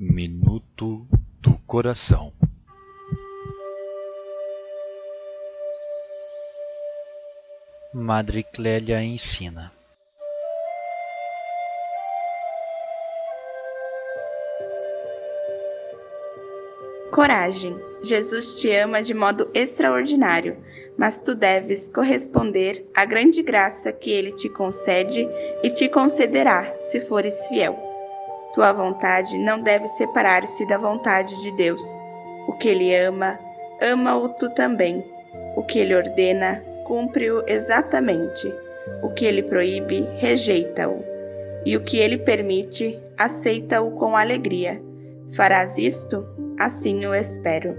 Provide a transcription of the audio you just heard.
Minuto do Coração Madre Clélia ensina Coragem! Jesus te ama de modo extraordinário, mas tu deves corresponder à grande graça que ele te concede e te concederá, se fores fiel. Tua vontade não deve separar-se da vontade de Deus. O que ele ama, ama-o tu também. O que ele ordena, cumpre-o exatamente. O que ele proíbe, rejeita-o. E o que ele permite, aceita-o com alegria. Farás isto? Assim o espero.